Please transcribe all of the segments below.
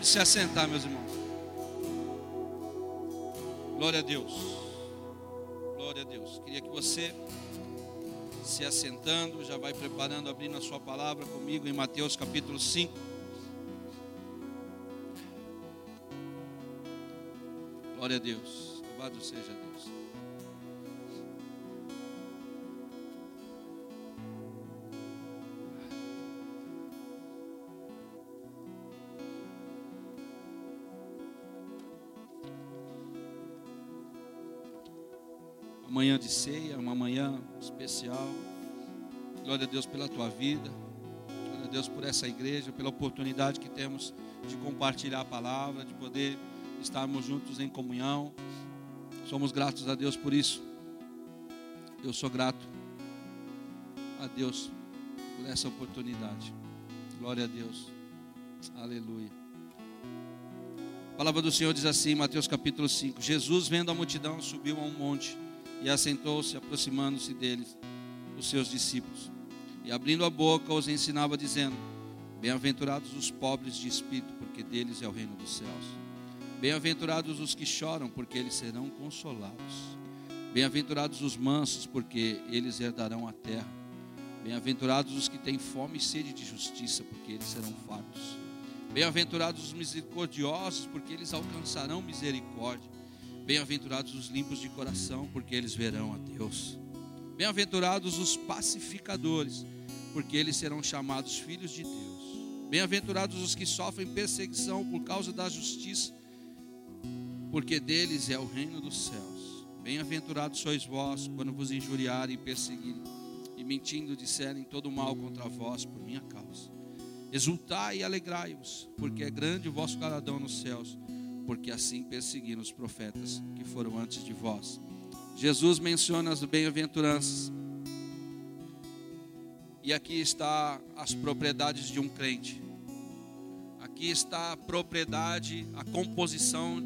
Pode se assentar, meus irmãos. Glória a Deus. Glória a Deus. Queria que você se assentando, já vai preparando, abrindo a sua palavra comigo em Mateus capítulo 5. Glória a Deus. Louvado seja Deus. Manhã de ceia, uma manhã especial. Glória a Deus pela tua vida. Glória a Deus por essa igreja, pela oportunidade que temos de compartilhar a palavra, de poder estarmos juntos em comunhão. Somos gratos a Deus por isso. Eu sou grato a Deus por essa oportunidade. Glória a Deus. Aleluia. A palavra do Senhor diz assim, Mateus capítulo 5: Jesus, vendo a multidão, subiu a um monte e assentou-se, aproximando-se deles, os seus discípulos. E abrindo a boca, os ensinava, dizendo: Bem-aventurados os pobres de espírito, porque deles é o reino dos céus. Bem-aventurados os que choram, porque eles serão consolados. Bem-aventurados os mansos, porque eles herdarão a terra. Bem-aventurados os que têm fome e sede de justiça, porque eles serão fartos. Bem-aventurados os misericordiosos, porque eles alcançarão misericórdia. Bem-aventurados os limpos de coração, porque eles verão a Deus. Bem-aventurados os pacificadores, porque eles serão chamados filhos de Deus. Bem-aventurados os que sofrem perseguição por causa da justiça, porque deles é o reino dos céus. Bem-aventurados sois vós, quando vos injuriarem e perseguirem, e mentindo disserem todo mal contra vós por minha causa. Exultai e alegrai-vos, porque é grande o vosso galardão nos céus porque assim perseguiram os profetas que foram antes de vós. Jesus menciona as bem-aventuranças. E aqui está as propriedades de um crente. Aqui está a propriedade, a composição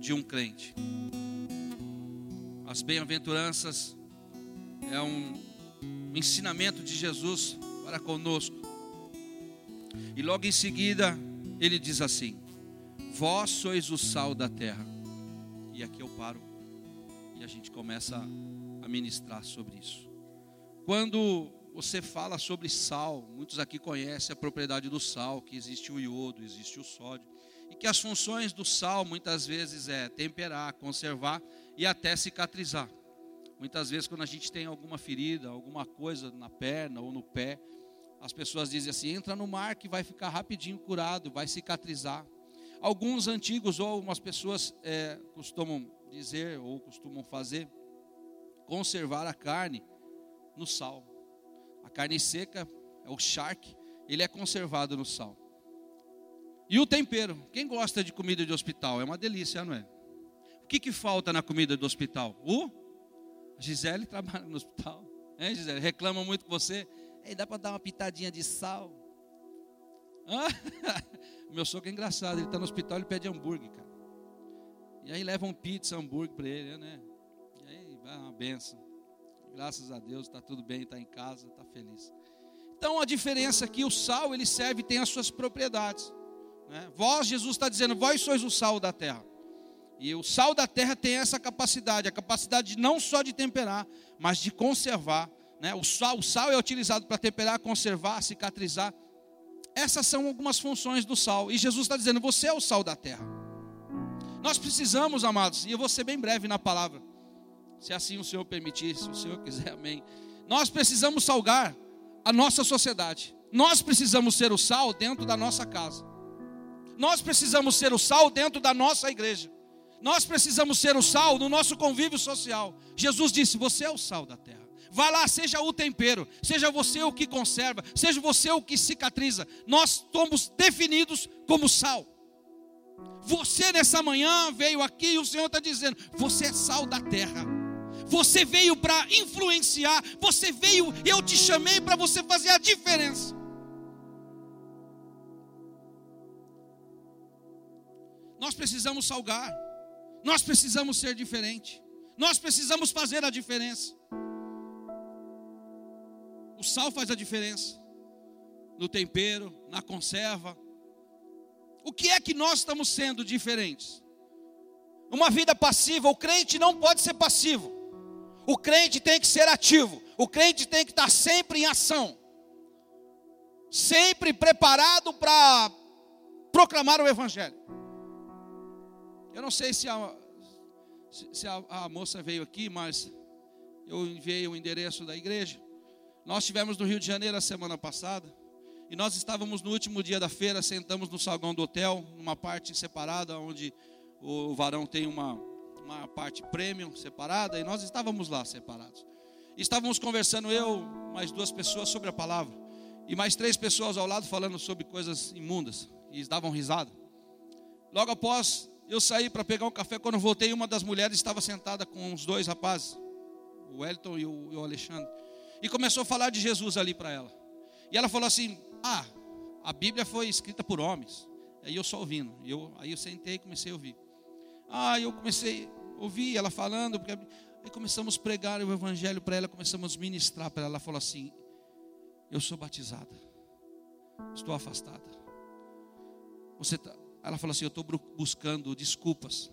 de um crente. As bem-aventuranças é um ensinamento de Jesus para conosco. E logo em seguida, ele diz assim: Vós sois o sal da terra. E aqui eu paro e a gente começa a ministrar sobre isso. Quando você fala sobre sal, muitos aqui conhecem a propriedade do sal, que existe o iodo, existe o sódio, e que as funções do sal muitas vezes é temperar, conservar e até cicatrizar. Muitas vezes quando a gente tem alguma ferida, alguma coisa na perna ou no pé, as pessoas dizem assim: entra no mar que vai ficar rapidinho curado, vai cicatrizar. Alguns antigos ou algumas pessoas é, costumam dizer ou costumam fazer conservar a carne no sal. A carne seca é o charque, ele é conservado no sal. E o tempero, quem gosta de comida de hospital? É uma delícia, não é? O que, que falta na comida do hospital? O Gisele trabalha no hospital. É, Gisele? Reclama muito com você. Ei, dá para dar uma pitadinha de sal? Meu sogro é engraçado, ele está no hospital, ele pede hambúrguer, cara. E aí levam pizza, hambúrguer para ele, né? E aí vai uma benção. Graças a Deus, está tudo bem, está em casa, está feliz. Então a diferença aqui, o sal ele serve, tem as suas propriedades. Né? Vós, Jesus está dizendo, vós sois o sal da terra. E o sal da terra tem essa capacidade, a capacidade de não só de temperar, mas de conservar. Né? O, sal, o sal é utilizado para temperar, conservar, cicatrizar. Essas são algumas funções do sal. E Jesus está dizendo: você é o sal da terra. Nós precisamos, amados, e eu vou ser bem breve na palavra, se assim o Senhor permitir, se o Senhor quiser, amém. Nós precisamos salgar a nossa sociedade. Nós precisamos ser o sal dentro da nossa casa. Nós precisamos ser o sal dentro da nossa igreja. Nós precisamos ser o sal no nosso convívio social. Jesus disse: Você é o sal da terra. Vá lá, seja o tempero, seja você o que conserva, seja você o que cicatriza. Nós somos definidos como sal. Você nessa manhã veio aqui e o Senhor está dizendo: você é sal da terra. Você veio para influenciar, você veio, eu te chamei para você fazer a diferença. Nós precisamos salgar, nós precisamos ser diferente, nós precisamos fazer a diferença. O sal faz a diferença no tempero, na conserva. O que é que nós estamos sendo diferentes? Uma vida passiva, o crente não pode ser passivo. O crente tem que ser ativo. O crente tem que estar sempre em ação. Sempre preparado para proclamar o evangelho. Eu não sei se a, se a, a moça veio aqui, mas eu enviei o endereço da igreja. Nós estivemos no Rio de Janeiro a semana passada. E nós estávamos no último dia da feira, sentamos no salão do hotel, numa parte separada, onde o varão tem uma, uma parte premium separada, e nós estávamos lá separados. Estávamos conversando, eu, mais duas pessoas, sobre a palavra, e mais três pessoas ao lado falando sobre coisas imundas, e davam risada. Logo após eu saí para pegar um café, quando voltei, uma das mulheres estava sentada com os dois rapazes, o Elton e o, e o Alexandre, e começou a falar de Jesus ali para ela. E ela falou assim: Ah, a Bíblia foi escrita por homens. Aí eu só ouvindo. Eu, aí eu sentei e comecei a ouvir. Ah, eu comecei a ouvir ela falando. Porque, aí começamos a pregar o Evangelho para ela, começamos a ministrar para ela. Ela falou assim: Eu sou batizada, estou afastada. Você tá, ela falou assim: Eu estou buscando desculpas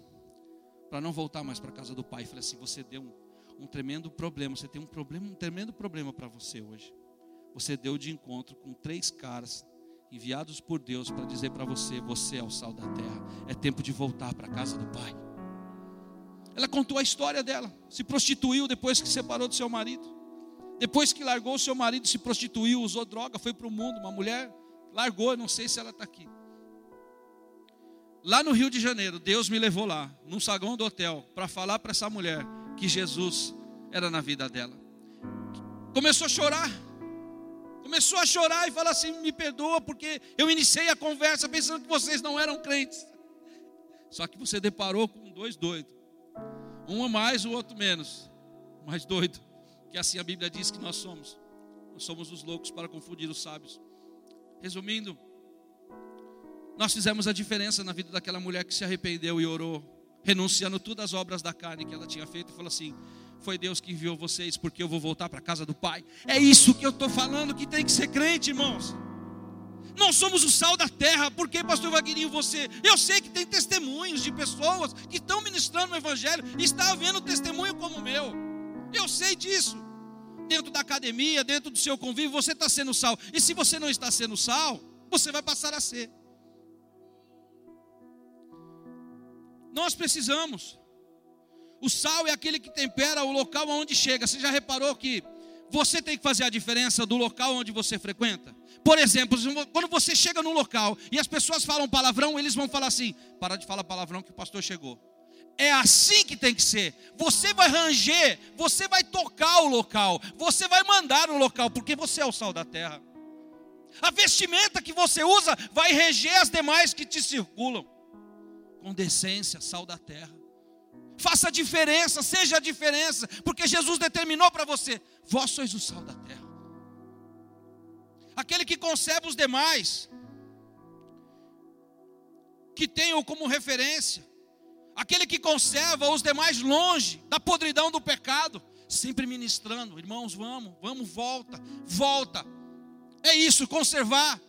para não voltar mais para a casa do pai. Eu falei assim: Você deu um, um tremendo problema. Você tem um problema, um tremendo problema para você hoje você deu de encontro com três caras enviados por Deus para dizer para você: você é o sal da terra. É tempo de voltar para a casa do Pai. Ela contou a história dela. Se prostituiu depois que separou do seu marido. Depois que largou o seu marido, se prostituiu, usou droga, foi para o mundo. Uma mulher largou, não sei se ela está aqui. Lá no Rio de Janeiro, Deus me levou lá, num saguão do hotel, para falar para essa mulher que Jesus era na vida dela. Começou a chorar. Começou a chorar e falar assim: me perdoa, porque eu iniciei a conversa pensando que vocês não eram crentes. Só que você deparou com dois doidos. Um mais, o outro menos. Mais doido. Que assim a Bíblia diz que nós somos. Nós somos os loucos para confundir os sábios. Resumindo, nós fizemos a diferença na vida daquela mulher que se arrependeu e orou, renunciando todas as obras da carne que ela tinha feito e falou assim: foi Deus que enviou vocês, porque eu vou voltar para a casa do Pai. É isso que eu estou falando que tem que ser crente, irmãos. Nós somos o sal da terra, porque, pastor Wagninho, você. Eu sei que tem testemunhos de pessoas que estão ministrando o Evangelho, e está havendo testemunho como o meu. Eu sei disso. Dentro da academia, dentro do seu convívio, você está sendo sal. E se você não está sendo sal, você vai passar a ser. Nós precisamos o sal é aquele que tempera o local aonde chega. Você já reparou que você tem que fazer a diferença do local onde você frequenta? Por exemplo, quando você chega num local e as pessoas falam palavrão, eles vão falar assim: para de falar palavrão que o pastor chegou. É assim que tem que ser. Você vai ranger, você vai tocar o local, você vai mandar o local, porque você é o sal da terra. A vestimenta que você usa vai reger as demais que te circulam. Com decência, sal da terra faça a diferença, seja a diferença, porque Jesus determinou para você: vós sois o sal da terra. Aquele que concebe os demais, que tem-o como referência, aquele que conserva os demais longe da podridão do pecado, sempre ministrando, irmãos, vamos, vamos, volta, volta. É isso, conservar,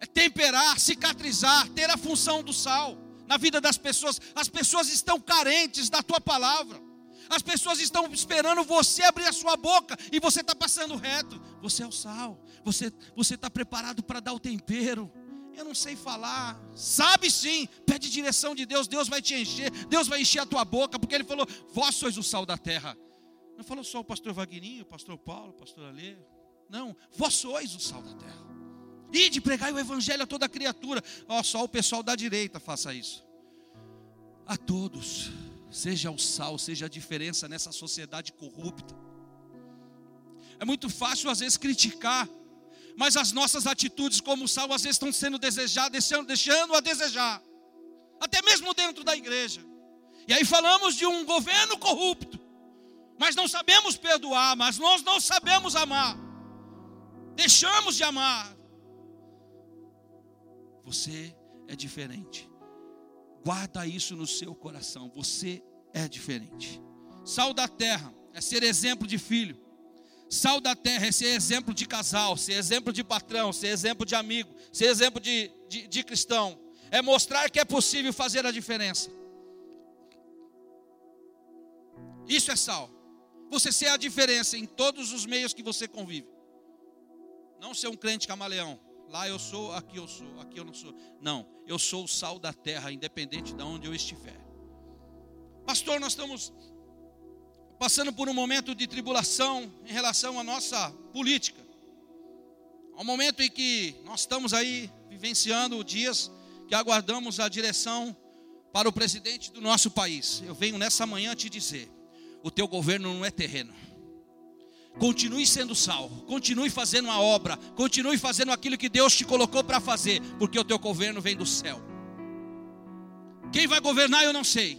é temperar, cicatrizar, ter a função do sal na vida das pessoas. As pessoas estão carentes da tua palavra. As pessoas estão esperando você abrir a sua boca e você está passando reto. Você é o sal. Você você está preparado para dar o tempero. Eu não sei falar. Sabe sim. Pede direção de Deus. Deus vai te encher. Deus vai encher a tua boca porque Ele falou: Vós sois o sal da terra. Não falou só o pastor Vagninho, o pastor Paulo, o pastor Alê. Não, vós sois o sal da terra. E de pregar o evangelho a toda criatura. Ó, só o pessoal da direita faça isso. A todos, seja o sal, seja a diferença nessa sociedade corrupta. É muito fácil às vezes criticar, mas as nossas atitudes como sal às vezes estão sendo desejadas, deixando a desejar. Até mesmo dentro da igreja. E aí falamos de um governo corrupto, mas não sabemos perdoar, mas nós não sabemos amar. Deixamos de amar, você é diferente. Guarda isso no seu coração. Você é diferente. Sal da terra é ser exemplo de filho. Sal da terra é ser exemplo de casal, ser exemplo de patrão, ser exemplo de amigo, ser exemplo de, de, de cristão. é mostrar que é possível fazer a diferença. Isso é sal. Você ser a diferença em todos os meios que você convive. Não ser um crente camaleão. Lá eu sou, aqui eu sou, aqui eu não sou. Não, eu sou o sal da terra, independente de onde eu estiver. Pastor, nós estamos passando por um momento de tribulação em relação à nossa política. Há um momento em que nós estamos aí vivenciando dias que aguardamos a direção para o presidente do nosso país. Eu venho nessa manhã te dizer: o teu governo não é terreno. Continue sendo sal, continue fazendo a obra, continue fazendo aquilo que Deus te colocou para fazer, porque o teu governo vem do céu. Quem vai governar eu não sei.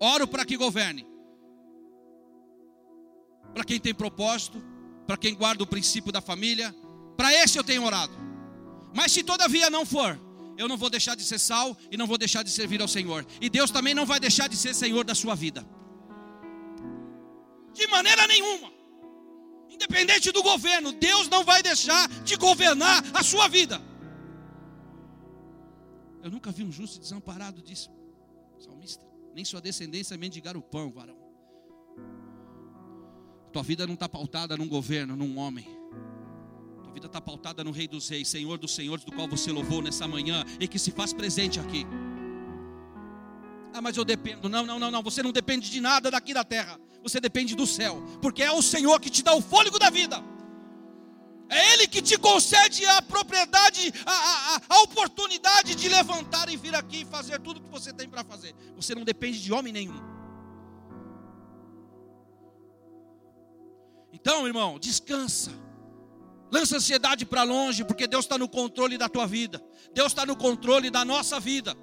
Oro para que governe. Para quem tem propósito, para quem guarda o princípio da família, para esse eu tenho orado. Mas se todavia não for, eu não vou deixar de ser sal e não vou deixar de servir ao Senhor. E Deus também não vai deixar de ser Senhor da sua vida. De maneira nenhuma. Independente do governo, Deus não vai deixar de governar a sua vida. Eu nunca vi um justo desamparado, disse salmista. Nem sua descendência mendigar o pão, varão. Tua vida não está pautada num governo, num homem. Tua vida está pautada no Rei dos Reis, Senhor dos Senhores, do qual você louvou nessa manhã e que se faz presente aqui. Ah, mas eu dependo. Não, não, não, não. Você não depende de nada daqui da terra. Você depende do céu. Porque é o Senhor que te dá o fôlego da vida. É Ele que te concede a propriedade, a, a, a oportunidade de levantar e vir aqui e fazer tudo o que você tem para fazer. Você não depende de homem nenhum. Então, irmão, descansa. Lança ansiedade para longe, porque Deus está no controle da tua vida. Deus está no controle da nossa vida.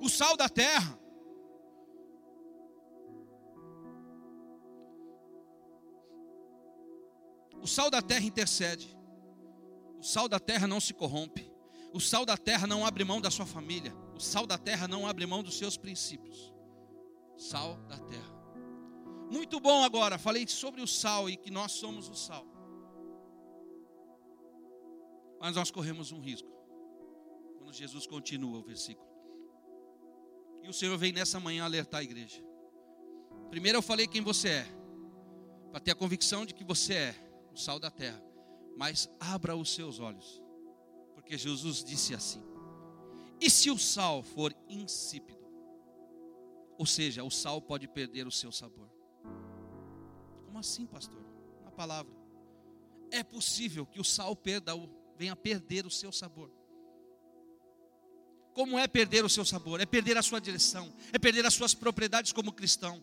O sal da terra. O sal da terra intercede. O sal da terra não se corrompe. O sal da terra não abre mão da sua família. O sal da terra não abre mão dos seus princípios. Sal da terra. Muito bom agora, falei sobre o sal e que nós somos o sal. Mas nós corremos um risco. Quando Jesus continua o versículo. E o Senhor vem nessa manhã alertar a igreja. Primeiro eu falei quem você é, para ter a convicção de que você é o sal da terra. Mas abra os seus olhos, porque Jesus disse assim: E se o sal for insípido? Ou seja, o sal pode perder o seu sabor. Como assim, pastor? Na palavra. É possível que o sal perda, venha perder o seu sabor. Como é perder o seu sabor? É perder a sua direção, é perder as suas propriedades como cristão.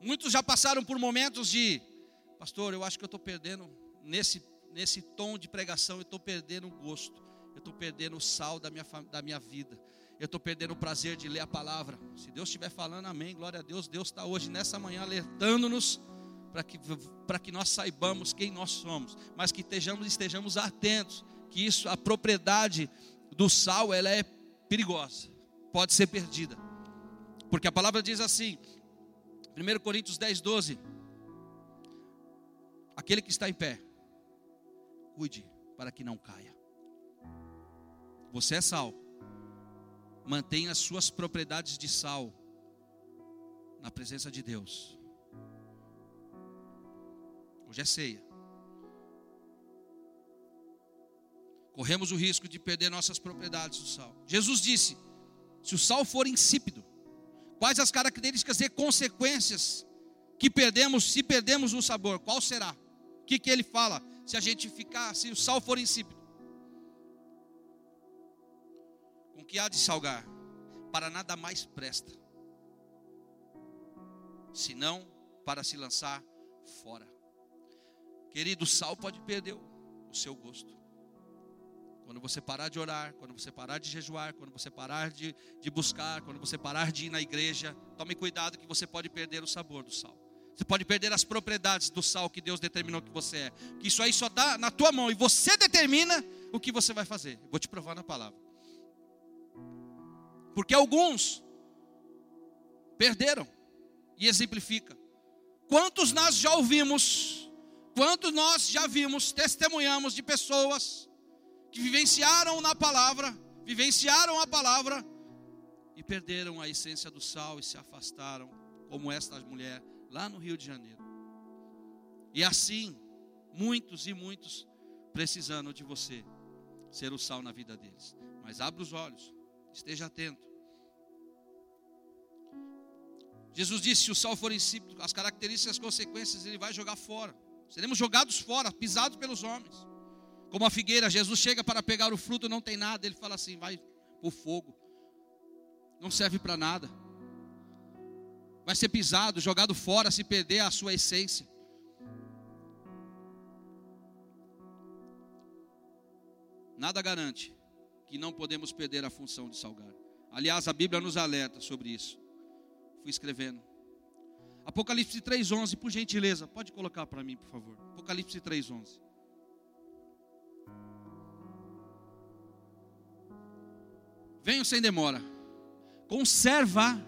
Muitos já passaram por momentos de, pastor, eu acho que eu estou perdendo, nesse, nesse tom de pregação, eu estou perdendo o gosto, eu estou perdendo o sal da minha, da minha vida, eu estou perdendo o prazer de ler a palavra. Se Deus estiver falando, amém, glória a Deus. Deus está hoje, nessa manhã, alertando-nos para que, que nós saibamos quem nós somos, mas que estejamos, estejamos atentos que isso, a propriedade do sal, ela é perigosa, pode ser perdida. Porque a palavra diz assim, 1 Coríntios 10, 12: Aquele que está em pé, cuide para que não caia. Você é sal, mantenha as suas propriedades de sal na presença de Deus. Hoje é ceia. Corremos o risco de perder nossas propriedades do sal. Jesus disse: se o sal for insípido, quais as características e consequências que perdemos se perdemos o sabor? Qual será? O que, que ele fala se a gente ficar, se o sal for insípido? Com que há de salgar? Para nada mais presta, senão para se lançar fora. Querido, o sal pode perder o seu gosto. Quando você parar de orar, quando você parar de jejuar, quando você parar de, de buscar, quando você parar de ir na igreja, tome cuidado que você pode perder o sabor do sal. Você pode perder as propriedades do sal que Deus determinou que você é. Que isso aí só está na tua mão e você determina o que você vai fazer. vou te provar na palavra. Porque alguns perderam e exemplifica. Quantos nós já ouvimos, quantos nós já vimos, testemunhamos de pessoas que vivenciaram na palavra, vivenciaram a palavra e perderam a essência do sal e se afastaram, como esta mulher lá no Rio de Janeiro. E assim, muitos e muitos precisando de você ser o sal na vida deles. Mas abra os olhos, esteja atento. Jesus disse: se o sal for insípido, as características e as consequências ele vai jogar fora. Seremos jogados fora, pisados pelos homens. Como a figueira, Jesus chega para pegar o fruto, não tem nada. Ele fala assim: vai o fogo. Não serve para nada. Vai ser pisado, jogado fora, se perder a sua essência. Nada garante que não podemos perder a função de salgar. Aliás, a Bíblia nos alerta sobre isso. Fui escrevendo. Apocalipse 3:11, por gentileza, pode colocar para mim, por favor. Apocalipse 3:11. Venho sem demora. Conserva,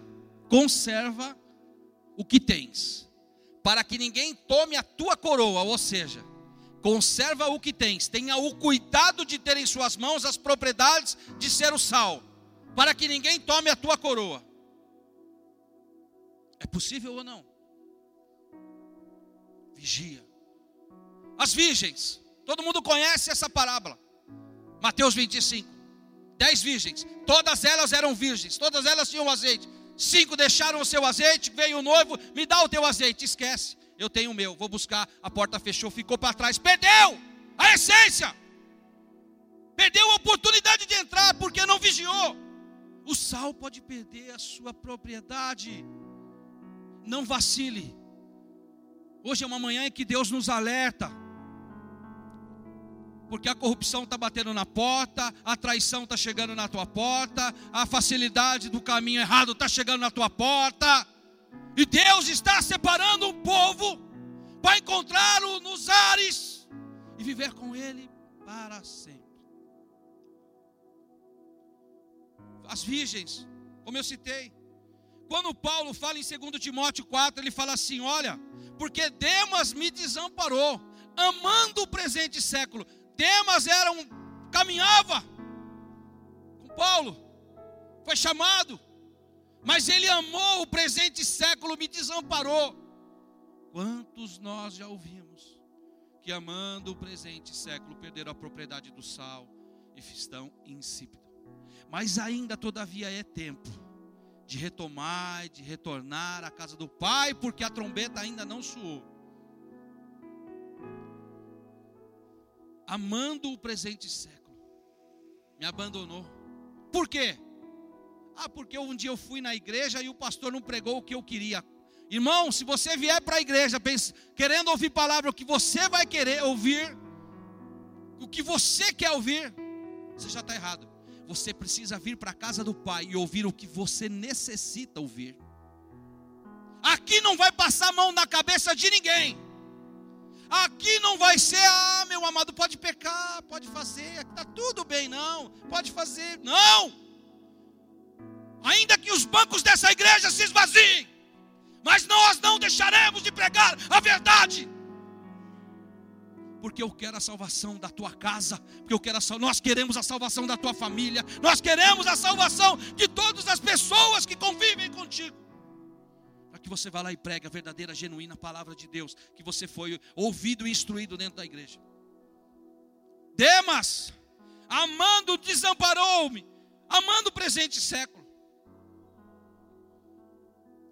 conserva o que tens, para que ninguém tome a tua coroa, ou seja, conserva o que tens, tenha o cuidado de ter em suas mãos as propriedades de ser o sal, para que ninguém tome a tua coroa. É possível ou não? Vigia. As virgens, todo mundo conhece essa parábola. Mateus 25. Dez virgens, todas elas eram virgens, todas elas tinham azeite. Cinco deixaram o seu azeite, veio o noivo, me dá o teu azeite, esquece. Eu tenho o meu, vou buscar, a porta fechou, ficou para trás, perdeu a essência. Perdeu a oportunidade de entrar porque não vigiou. O sal pode perder a sua propriedade. Não vacile. Hoje é uma manhã em que Deus nos alerta porque a corrupção está batendo na porta, a traição está chegando na tua porta, a facilidade do caminho errado está chegando na tua porta, e Deus está separando um povo para encontrá-lo nos ares e viver com Ele para sempre. As virgens, como eu citei, quando Paulo fala em 2 Timóteo 4, ele fala assim: Olha, porque Demas me desamparou, amando o presente século. Demas era um caminhava com Paulo, foi chamado, mas ele amou o presente século, me desamparou. Quantos nós já ouvimos que amando o presente século perderam a propriedade do sal e estão insípidos? Mas ainda, todavia, é tempo de retomar, de retornar à casa do Pai, porque a trombeta ainda não soou. Amando o presente século, me abandonou. Por quê? Ah, porque um dia eu fui na igreja e o pastor não pregou o que eu queria. Irmão, se você vier para a igreja pense, querendo ouvir palavra, o que você vai querer ouvir, o que você quer ouvir, você já está errado. Você precisa vir para a casa do Pai e ouvir o que você necessita ouvir. Aqui não vai passar a mão na cabeça de ninguém. Aqui não vai ser, ah, meu amado, pode pecar, pode fazer, está tudo bem, não, pode fazer, não. Ainda que os bancos dessa igreja se esvaziem, mas nós não deixaremos de pregar a verdade. Porque eu quero a salvação da tua casa, porque eu quero a, nós queremos a salvação da tua família, nós queremos a salvação de todas as pessoas que convivem contigo que você vá lá e pregue a verdadeira, genuína palavra de Deus, que você foi ouvido e instruído dentro da igreja. Demas, amando, desamparou-me, amando o presente século.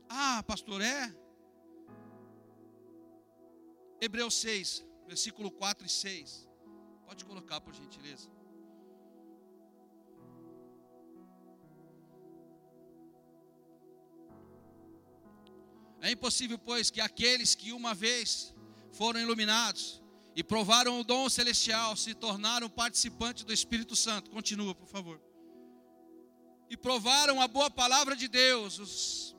Ah, pastor, é? Hebreus 6, versículo 4 e 6. Pode colocar, por gentileza. É impossível, pois, que aqueles que uma vez foram iluminados e provaram o dom celestial se tornaram participantes do Espírito Santo. Continua, por favor. E provaram a boa palavra de Deus, os,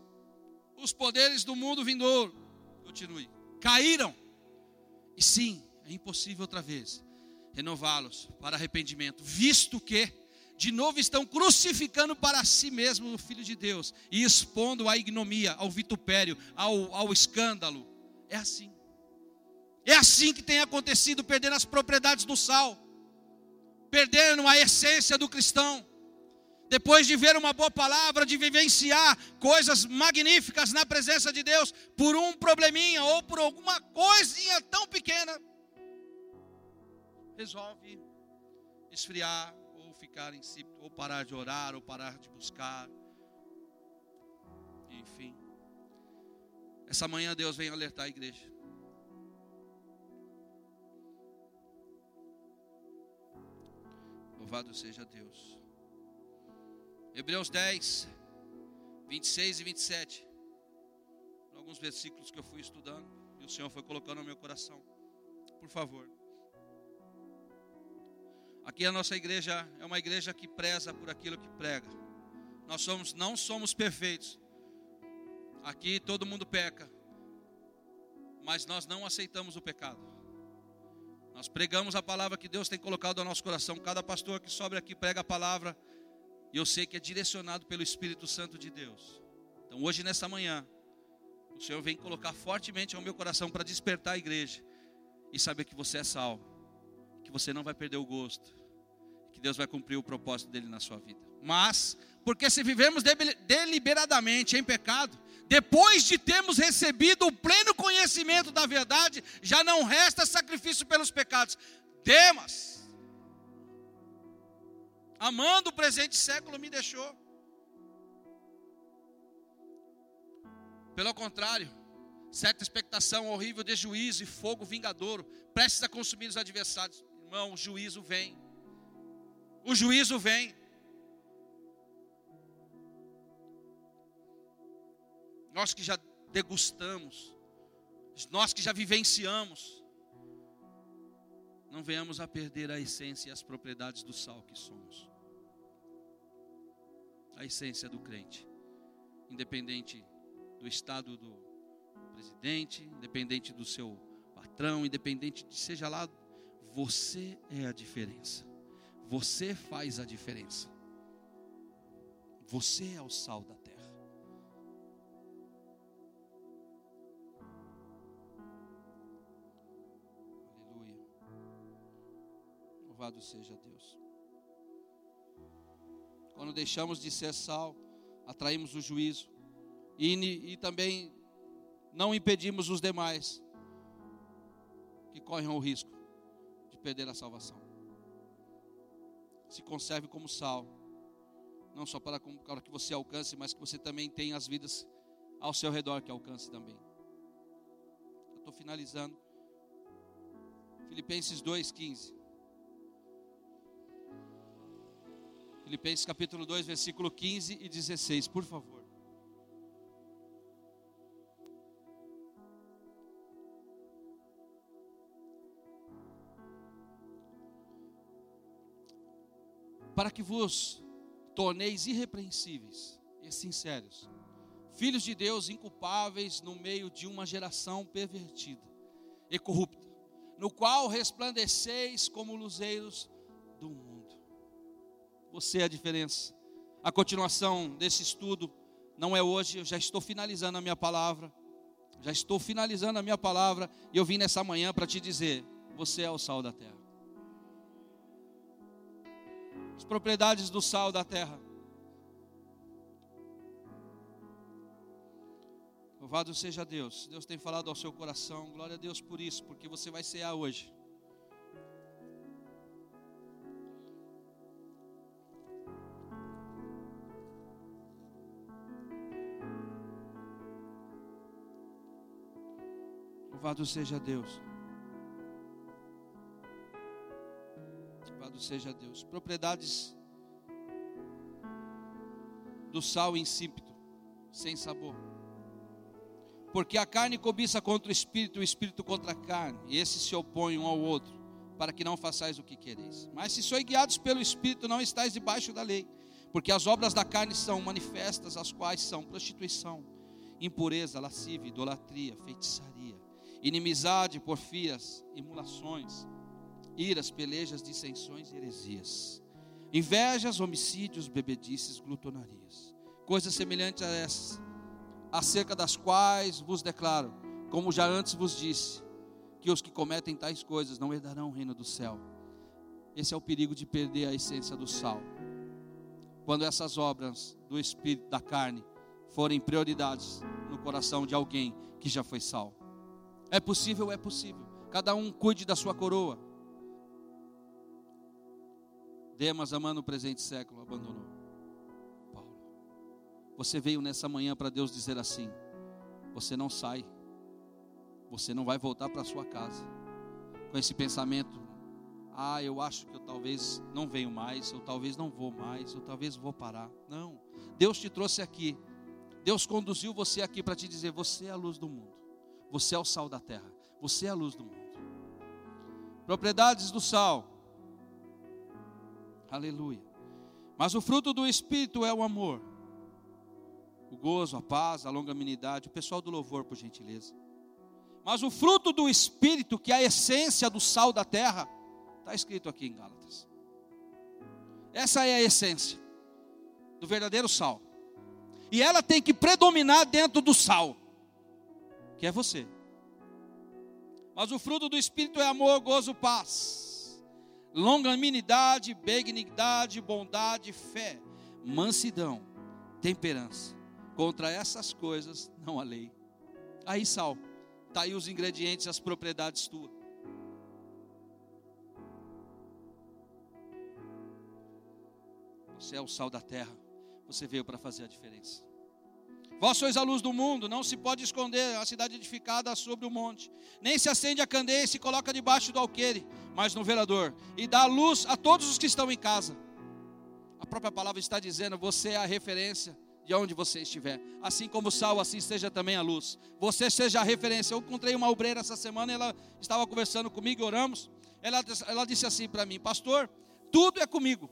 os poderes do mundo vindouro. Continue. Caíram. E sim, é impossível outra vez renová-los para arrependimento, visto que de novo estão crucificando para si mesmo o Filho de Deus e expondo a ignomia, ao vitupério, ao, ao escândalo. É assim. É assim que tem acontecido, perdendo as propriedades do sal, perdendo a essência do cristão. Depois de ver uma boa palavra, de vivenciar coisas magníficas na presença de Deus, por um probleminha ou por alguma coisinha tão pequena, resolve esfriar ficar insípido, ou parar de orar, ou parar de buscar. Enfim. Essa manhã Deus vem alertar a igreja. Louvado seja Deus. Hebreus 10, 26 e 27. Alguns versículos que eu fui estudando e o Senhor foi colocando no meu coração. Por favor. Aqui a nossa igreja é uma igreja que preza por aquilo que prega. Nós somos, não somos perfeitos. Aqui todo mundo peca. Mas nós não aceitamos o pecado. Nós pregamos a palavra que Deus tem colocado no nosso coração. Cada pastor que sobe aqui prega a palavra. E eu sei que é direcionado pelo Espírito Santo de Deus. Então hoje, nessa manhã, o Senhor vem colocar fortemente ao meu coração para despertar a igreja. E saber que você é salvo. Que você não vai perder o gosto. Que Deus vai cumprir o propósito dele na sua vida. Mas, porque se vivemos deliberadamente em pecado, depois de termos recebido o pleno conhecimento da verdade, já não resta sacrifício pelos pecados. Demas, amando o presente século, me deixou. Pelo contrário, certa expectação horrível de juízo e fogo vingadouro, prestes a consumir os adversários. Irmão, o juízo vem. O juízo vem. nós que já degustamos, nós que já vivenciamos, não venhamos a perder a essência e as propriedades do sal que somos. A essência do crente, independente do estado do presidente, independente do seu patrão, independente de seja lá, você é a diferença. Você faz a diferença. Você é o sal da terra. Louvado seja Deus. Quando deixamos de ser sal, atraímos o juízo e, e também não impedimos os demais que correm o risco perder a salvação. Se conserve como sal, não só para, para que você alcance, mas que você também tenha as vidas ao seu redor que alcance também. Eu estou finalizando. Filipenses 2,15. Filipenses capítulo 2, versículo 15 e 16, por favor. Para que vos torneis irrepreensíveis e sinceros, filhos de Deus inculpáveis no meio de uma geração pervertida e corrupta, no qual resplandeceis como luzeiros do mundo. Você é a diferença. A continuação desse estudo não é hoje, eu já estou finalizando a minha palavra. Já estou finalizando a minha palavra e eu vim nessa manhã para te dizer: você é o sal da terra. As propriedades do sal da terra. Louvado seja Deus. Deus tem falado ao seu coração. Glória a Deus por isso, porque você vai cear hoje. Louvado seja Deus. Louvado seja Deus. Propriedades do sal insípido, sem sabor. Porque a carne cobiça contra o espírito, o espírito contra a carne, e esses se opõem um ao outro, para que não façais o que quereis. Mas se sois guiados pelo espírito, não estáis debaixo da lei. Porque as obras da carne são manifestas, as quais são prostituição, impureza, lascívia, idolatria, feitiçaria inimizade, porfias, emulações, iras, pelejas, dissensões e heresias, invejas, homicídios, bebedices, glutonarias, coisas semelhantes a essas, acerca das quais vos declaro, Como já antes vos disse, que os que cometem tais coisas não herdarão o reino do céu. Esse é o perigo de perder a essência do sal. Quando essas obras do espírito da carne forem prioridades no coração de alguém que já foi sal. É possível, é possível. Cada um cuide da sua coroa. Demas, amando o presente século, abandonou. Paulo, você veio nessa manhã para Deus dizer assim: você não sai, você não vai voltar para sua casa com esse pensamento. Ah, eu acho que eu talvez não venho mais, eu talvez não vou mais, eu talvez vou parar. Não. Deus te trouxe aqui. Deus conduziu você aqui para te dizer: você é a luz do mundo. Você é o sal da terra. Você é a luz do mundo. Propriedades do sal. Aleluia. Mas o fruto do Espírito é o amor, o gozo, a paz, a longanimidade. O pessoal do louvor, por gentileza. Mas o fruto do Espírito, que é a essência do sal da terra, está escrito aqui em Gálatas. Essa é a essência do verdadeiro sal. E ela tem que predominar dentro do sal, que é você. Mas o fruto do Espírito é amor, gozo, paz, longanimidade, benignidade, bondade, fé, mansidão, temperança. Contra essas coisas não há lei. Aí sal, está aí os ingredientes, as propriedades tuas. Você é o sal da terra. Você veio para fazer a diferença. Vós sois a luz do mundo, não se pode esconder a cidade edificada sobre o monte, nem se acende a candeia e se coloca debaixo do alqueire, mas no velador, e dá luz a todos os que estão em casa. A própria palavra está dizendo: você é a referência de onde você estiver. Assim como o sal, assim seja também a luz. Você seja a referência. Eu encontrei uma obreira essa semana, ela estava conversando comigo, oramos. Ela, ela disse assim para mim: Pastor, tudo é comigo.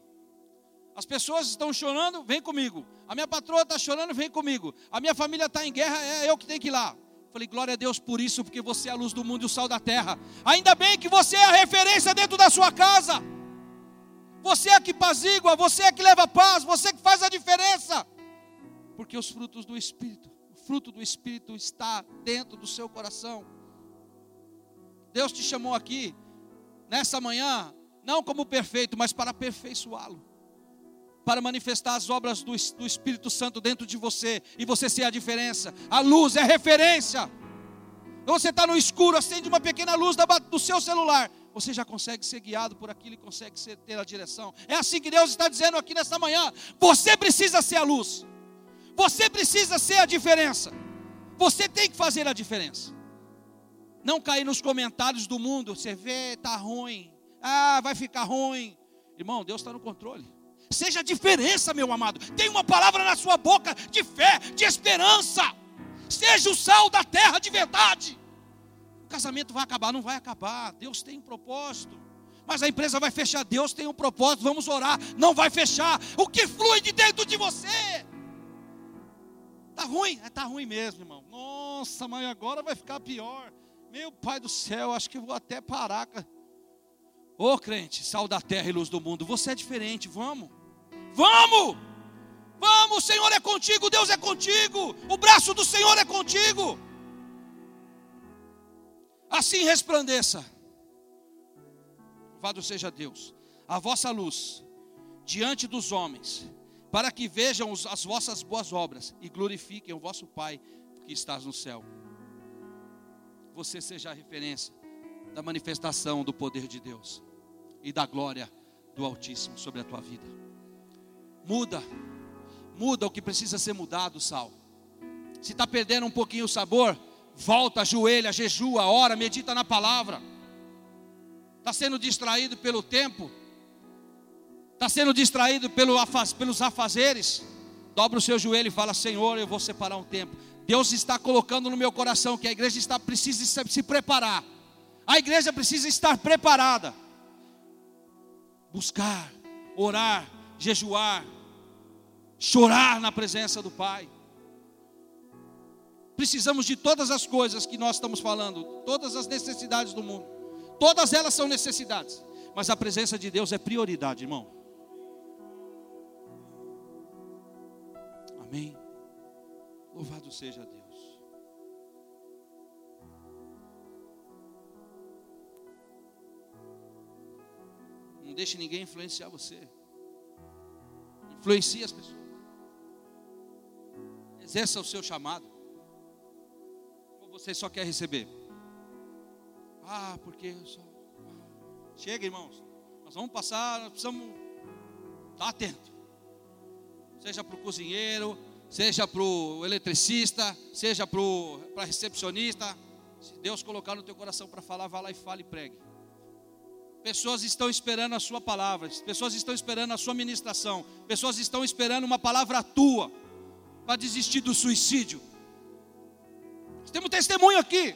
As pessoas estão chorando, vem comigo. A minha patroa está chorando, vem comigo. A minha família está em guerra, é eu que tenho que ir lá. Falei, glória a Deus por isso, porque você é a luz do mundo e o sal da terra. Ainda bem que você é a referência dentro da sua casa. Você é que pazigua, você é que leva paz, você que faz a diferença. Porque os frutos do Espírito, o fruto do Espírito está dentro do seu coração. Deus te chamou aqui, nessa manhã, não como perfeito, mas para aperfeiçoá-lo para manifestar as obras do, do, Espírito Santo dentro de você e você ser a diferença. A luz é referência. Você está no escuro, acende uma pequena luz do seu celular. Você já consegue ser guiado por aquilo e consegue ser, ter a direção. É assim que Deus está dizendo aqui nesta manhã. Você precisa ser a luz. Você precisa ser a diferença. Você tem que fazer a diferença. Não cair nos comentários do mundo. Você vê, está ruim. Ah, vai ficar ruim. Irmão, Deus está no controle. Seja diferença, meu amado. Tem uma palavra na sua boca de fé, de esperança. Seja o sal da terra de verdade. O casamento vai acabar, não vai acabar. Deus tem um propósito. Mas a empresa vai fechar. Deus tem um propósito. Vamos orar. Não vai fechar. O que flui de dentro de você? Tá ruim? É, tá ruim mesmo, irmão. Nossa, mas agora vai ficar pior. Meu Pai do céu, acho que vou até parar. Ô oh, crente, sal da terra e luz do mundo, você é diferente, vamos. Vamos! Vamos, o Senhor é contigo, Deus é contigo, o braço do Senhor é contigo. Assim resplandeça. Louvado seja Deus. A vossa luz diante dos homens, para que vejam as vossas boas obras e glorifiquem o vosso Pai que estás no céu. Você seja a referência da manifestação do poder de Deus e da glória do Altíssimo sobre a tua vida. Muda, muda o que precisa ser mudado, Sal. Se está perdendo um pouquinho o sabor, volta, ajoelha, jejua, ora, medita na palavra. Está sendo distraído pelo tempo, está sendo distraído pelo, pelos afazeres. Dobra o seu joelho e fala: Senhor, eu vou separar um tempo. Deus está colocando no meu coração que a igreja está precisa se preparar. A igreja precisa estar preparada. Buscar, orar, jejuar, chorar na presença do Pai. Precisamos de todas as coisas que nós estamos falando, todas as necessidades do mundo. Todas elas são necessidades, mas a presença de Deus é prioridade, irmão. Amém. Louvado seja Deus. Não deixe ninguém influenciar você. Influencie as pessoas. Exerça o seu chamado. Ou você só quer receber? Ah, porque eu só. Chega, irmãos. Nós vamos passar, nós precisamos estar atento. Seja para o cozinheiro, seja para o eletricista, seja para a recepcionista. Se Deus colocar no teu coração para falar, vá lá e fale e pregue. Pessoas estão esperando a sua palavra, pessoas estão esperando a sua ministração, pessoas estão esperando uma palavra tua para desistir do suicídio. temos testemunho aqui.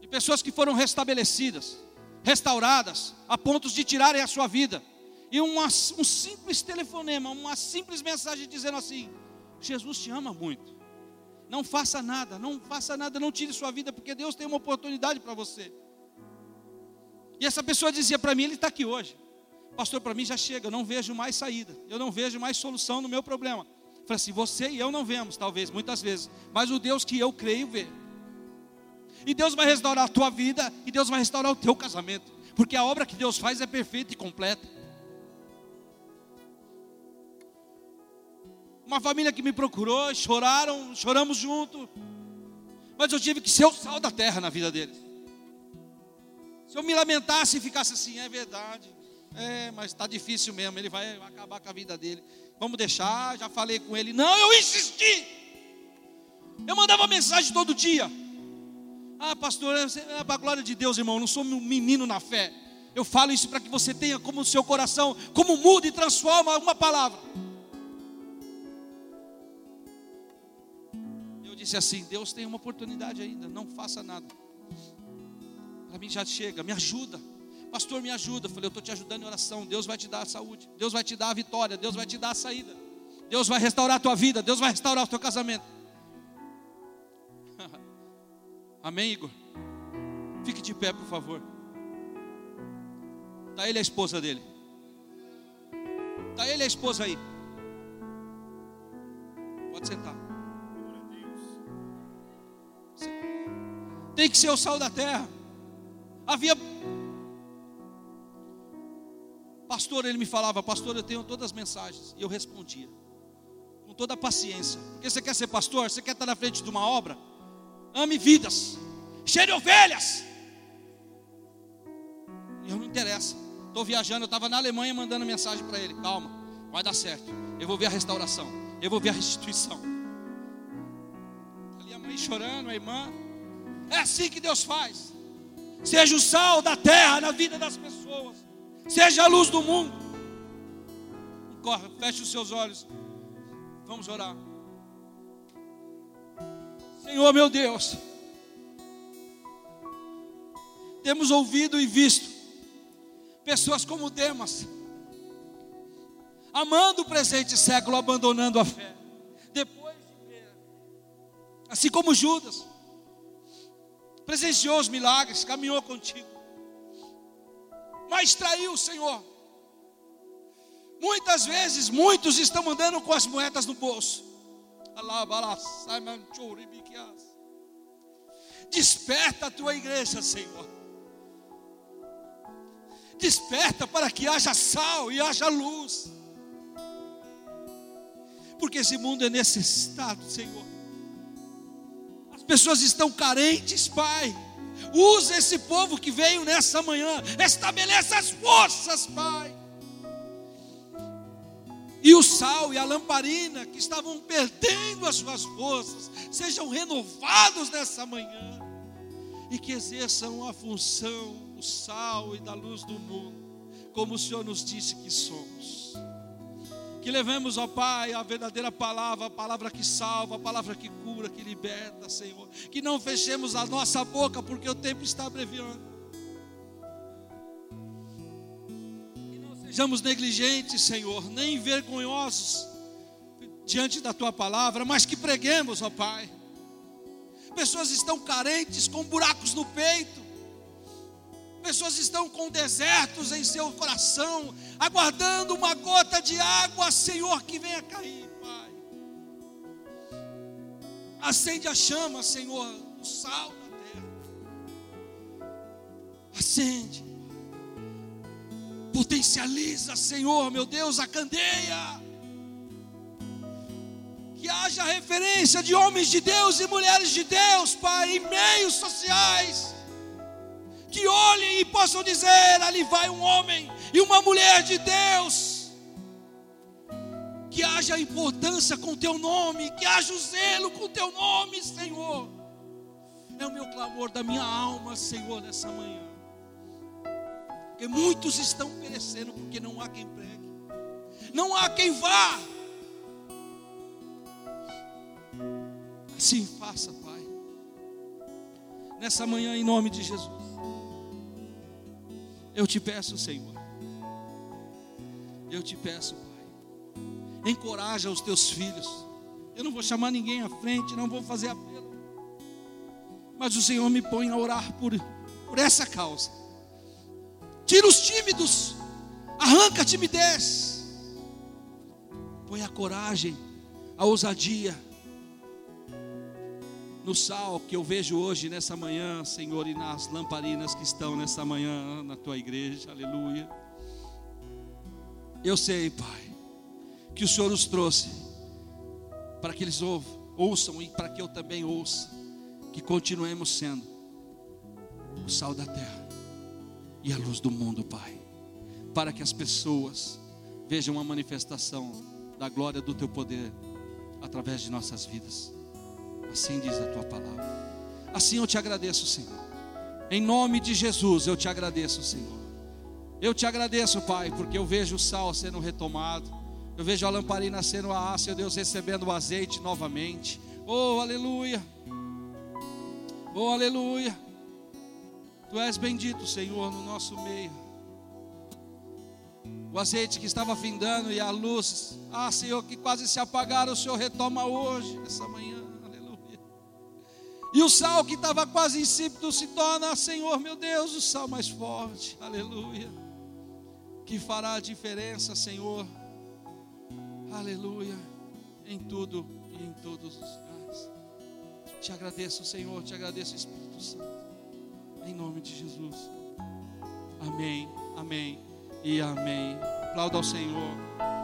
De pessoas que foram restabelecidas, restauradas, a ponto de tirarem a sua vida. E uma, um simples telefonema, uma simples mensagem dizendo assim: Jesus te ama muito. Não faça nada, não faça nada, não tire sua vida, porque Deus tem uma oportunidade para você. E essa pessoa dizia para mim: Ele está aqui hoje. Pastor, para mim já chega, eu não vejo mais saída, eu não vejo mais solução no meu problema. Falei assim: Você e eu não vemos, talvez, muitas vezes, mas o Deus que eu creio vê. E Deus vai restaurar a tua vida, e Deus vai restaurar o teu casamento, porque a obra que Deus faz é perfeita e completa. Uma família que me procurou, choraram, choramos junto. Mas eu tive que ser o sal da terra na vida deles. Se eu me lamentasse e ficasse assim, é verdade. É, mas está difícil mesmo, ele vai acabar com a vida dele. Vamos deixar, já falei com ele. Não, eu insisti. Eu mandava mensagem todo dia. Ah, pastor, é, para a glória de Deus, irmão. Eu não sou um menino na fé. Eu falo isso para que você tenha como o seu coração, como muda e transforma uma palavra. Disse assim: Deus tem uma oportunidade ainda, não faça nada. Para mim já chega, me ajuda. Pastor, me ajuda. Eu falei, eu estou te ajudando em oração. Deus vai te dar a saúde, Deus vai te dar a vitória, Deus vai te dar a saída. Deus vai restaurar a tua vida, Deus vai restaurar o teu casamento. Amém, Igor? Fique de pé, por favor. Está ele a esposa dele. Está ele a esposa aí. Pode sentar. Tem que ser o sal da terra. Havia. Pastor, ele me falava, pastor, eu tenho todas as mensagens. E eu respondia, com toda a paciência. Porque você quer ser pastor? Você quer estar na frente de uma obra? Ame vidas, cheire ovelhas. Eu não interessa. Estou viajando, eu estava na Alemanha mandando mensagem para ele. Calma, vai dar certo. Eu vou ver a restauração. Eu vou ver a restituição. Mãe chorando, a irmã. É assim que Deus faz. Seja o sal da terra na vida das pessoas. Seja a luz do mundo. Corre, feche os seus olhos. Vamos orar. Senhor meu Deus, temos ouvido e visto pessoas como Demas, amando o presente século, abandonando a fé. Assim como Judas, presenciou os milagres, caminhou contigo, mas traiu o Senhor. Muitas vezes, muitos estão andando com as moedas no bolso. Desperta a tua igreja, Senhor. Desperta para que haja sal e haja luz. Porque esse mundo é necessitado, Senhor pessoas estão carentes, Pai. Usa esse povo que veio nessa manhã, estabeleça as forças, Pai. E o sal e a lamparina que estavam perdendo as suas forças, sejam renovados nessa manhã e que exerçam a função do sal e da luz do mundo, como o Senhor nos disse que somos. Que levemos, ó Pai, a verdadeira palavra, a palavra que salva, a palavra que cura, que liberta, Senhor. Que não fechemos a nossa boca, porque o tempo está abreviando. Que não sejamos negligentes, Senhor, nem vergonhosos diante da tua palavra, mas que preguemos, ó Pai. Pessoas estão carentes, com buracos no peito pessoas estão com desertos em seu coração, aguardando uma gota de água, Senhor, que venha cair, Pai. Acende a chama, Senhor, o sal da terra. Acende. Potencializa, Senhor, meu Deus, a candeia. Que haja referência de homens de Deus e mulheres de Deus, Pai, em meios sociais. Possam dizer: ali vai um homem e uma mulher de Deus. Que haja importância com o teu nome, que haja o zelo com o teu nome, Senhor. É o meu clamor da minha alma, Senhor, nessa manhã. Porque muitos estão perecendo porque não há quem pregue, não há quem vá. Assim faça, Pai. Nessa manhã, em nome de Jesus. Eu te peço, Senhor. Eu te peço, Pai. Encoraja os teus filhos. Eu não vou chamar ninguém à frente, não vou fazer apelo. Mas o Senhor me põe a orar por, por essa causa. Tira os tímidos, arranca a timidez, põe a coragem, a ousadia. No sal que eu vejo hoje nessa manhã, Senhor, e nas lamparinas que estão nessa manhã na tua igreja, aleluia. Eu sei, Pai, que o Senhor nos trouxe para que eles ouçam e para que eu também ouça, que continuemos sendo o sal da terra e a luz do mundo, Pai, para que as pessoas vejam a manifestação da glória do Teu poder através de nossas vidas. Assim diz a Tua palavra. Assim eu te agradeço, Senhor. Em nome de Jesus eu te agradeço, Senhor. Eu te agradeço, Pai, porque eu vejo o sal sendo retomado. Eu vejo a lamparina sendo a Seu Deus, recebendo o azeite novamente. Oh, aleluia. Oh, aleluia. Tu és bendito, Senhor, no nosso meio. O azeite que estava findando e a luz, ah, Senhor, que quase se apagaram, o Senhor retoma hoje, essa manhã. E o sal que estava quase insípido se torna, Senhor, meu Deus, o sal mais forte, aleluia. Que fará a diferença, Senhor, aleluia, em tudo e em todos os lugares. Te agradeço, Senhor, te agradeço, Espírito Santo. Em nome de Jesus. Amém, amém e amém. Aplauda ao Senhor.